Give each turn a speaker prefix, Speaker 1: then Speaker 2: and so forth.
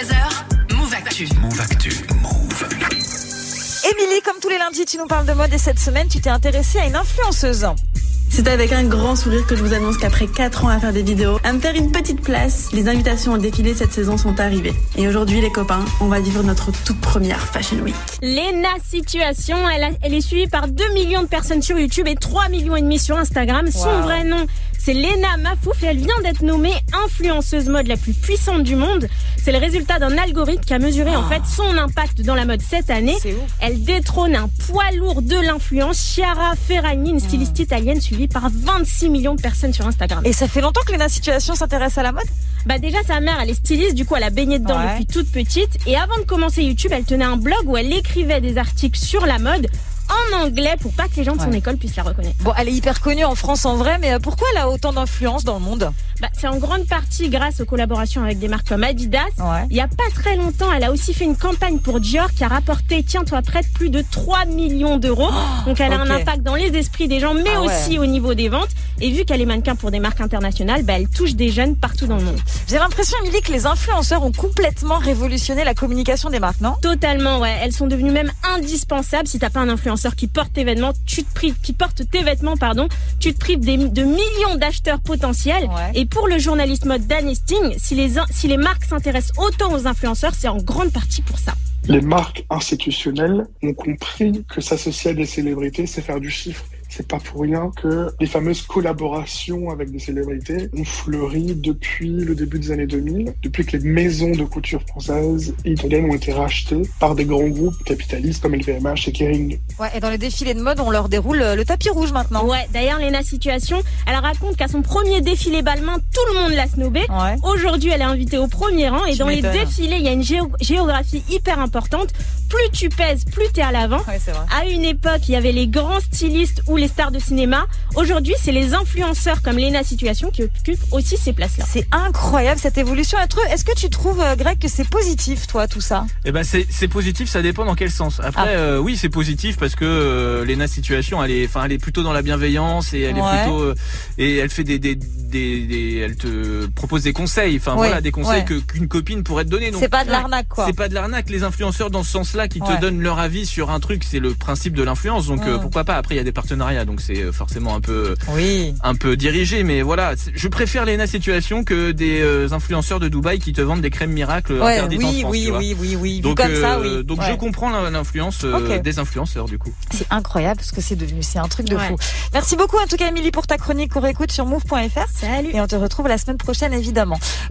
Speaker 1: 13h, Move Actu.
Speaker 2: Move Actu. Move.
Speaker 3: Émilie, comme tous les lundis, tu nous parles de mode et cette semaine, tu t'es intéressée à une influenceuse.
Speaker 4: C'est avec un grand sourire que je vous annonce qu'après 4 ans à faire des vidéos, à me faire une petite place, les invitations au défilé cette saison sont arrivées. Et aujourd'hui, les copains, on va vivre notre toute première Fashion Week.
Speaker 5: Lena Situation, elle, a- elle est suivie par 2 millions de personnes sur YouTube et 3 millions et demi sur Instagram. Son vrai nom, c'est Lena Mafouf et elle vient d'être nommée influenceuse mode la plus puissante du monde. C'est le résultat d'un algorithme qui a mesuré en fait son impact dans la mode cette année. Elle détrône un poids lourd de l'influence, Chiara Ferragni, une styliste italienne suivie par 26 millions de personnes sur Instagram.
Speaker 3: Et ça fait longtemps que Léna Situation s'intéresse à la mode?
Speaker 5: Bah déjà sa mère elle est styliste, du coup elle a baigné dedans
Speaker 3: Ouais.
Speaker 5: depuis toute petite et avant de commencer YouTube elle tenait un blog où elle écrivait des articles sur la mode en anglais pour pas que les gens de son
Speaker 3: Ouais.
Speaker 5: école puissent la reconnaître.
Speaker 3: Bon, elle est hyper connue en France en vrai, mais euh, pourquoi elle a autant d'influence dans le monde?
Speaker 5: Bah, c'est en grande partie grâce aux collaborations avec des marques comme Adidas.
Speaker 3: Ouais.
Speaker 5: Il y a pas très longtemps, elle a aussi fait une campagne pour Dior qui a rapporté, tiens-toi prête, plus de 3 millions d'euros. Donc elle a un impact dans les esprits des gens, mais
Speaker 3: Ah ouais.
Speaker 5: aussi au niveau des ventes. Et vu qu'elle est mannequin pour des marques internationales, bah, elle touche des jeunes partout dans le monde.
Speaker 3: J'ai l'impression, Émilie, que les influenceurs ont complètement révolutionné la communication des marques, non?
Speaker 5: Totalement, ouais. Elles sont devenues même indispensables. Si t'as pas un influenceur qui porte tes vêtements, tu te prives, qui porte tes vêtements, pardon, tu te prives des- de millions d'acheteurs potentiels.
Speaker 3: Ouais.
Speaker 5: Et pour le journaliste mode Dan Hastings, si les, si les marques s'intéressent autant aux influenceurs, c'est en grande partie pour ça.
Speaker 6: Les marques institutionnelles ont compris que s'associer à des célébrités, c'est faire du chiffre. C'est pas pour rien que les fameuses collaborations avec des célébrités ont fleuri depuis le début des années 2000, depuis que les maisons de couture françaises et italiennes ont été rachetées par des grands groupes capitalistes comme LVMH et Kering.
Speaker 3: Ouais, et dans les défilés de mode, on leur déroule euh, le tapis rouge maintenant.
Speaker 5: Ouais, d'ailleurs, Lena Situation, elle raconte qu'à son premier défilé balmain, tout le monde l'a snobé.
Speaker 3: Ouais.
Speaker 5: Aujourd'hui, elle est invitée au premier rang et
Speaker 3: Tu
Speaker 5: dans les défilés, il y a une géo- géographie hyper importante. Plus tu pèses, plus t'es à l'avant.
Speaker 3: Ouais, c'est vrai.
Speaker 5: À une époque, il y avait les grands stylistes ou les stars de cinéma. Aujourd'hui, c'est les influenceurs comme Lena Situation qui occupent aussi ces places-là.
Speaker 3: C'est incroyable cette évolution. Est-ce que tu trouves, euh, Greg, que c'est positif, toi, tout ça?
Speaker 7: Eh ben c'est positif, ça dépend dans quel sens. Après,
Speaker 3: Ah.
Speaker 7: euh, oui, c'est positif parce que euh, Lena Situation, elle est, enfin, elle est plutôt dans la bienveillance et elle
Speaker 3: Ouais.
Speaker 7: est plutôt euh, et elle fait des, des, des, des- elle te propose des conseils, enfin
Speaker 3: Ouais,
Speaker 7: voilà, des conseils qu'une copine pourrait te donner.
Speaker 3: C'est pas de l'arnaque, quoi.
Speaker 7: C'est pas de l'arnaque. Les influenceurs dans ce sens-là qui
Speaker 3: Ouais.
Speaker 7: te donnent leur avis sur un truc, c'est le principe de l'influence. Donc euh,
Speaker 3: Mm.
Speaker 7: pourquoi pas? Après, il y a des partenariats, donc c'est euh, forcément un peu
Speaker 3: Oui.
Speaker 7: un peu dirigé, mais voilà. Je préfère Lena Situation que des euh, influenceurs de Dubaï qui te vendent des crèmes miracles
Speaker 3: Ouais,
Speaker 7: interdites en
Speaker 3: oui,
Speaker 7: France.
Speaker 3: oui,
Speaker 7: tu vois.
Speaker 3: oui, oui, oui.
Speaker 7: Donc,
Speaker 3: comme ça,
Speaker 7: euh,
Speaker 3: oui.
Speaker 7: donc
Speaker 3: Ouais.
Speaker 7: je comprends l'in- l'influence euh,
Speaker 3: Ok.
Speaker 7: des influenceurs du coup.
Speaker 3: C'est incroyable ce que c'est devenu. C'est un truc de
Speaker 5: Ouais.
Speaker 3: fou. Merci beaucoup, en tout cas, Émilie, pour ta chronique qu'on réécoute sur move.fr.
Speaker 5: Salut
Speaker 3: Et on te retrouve la semaine prochaine, évidemment.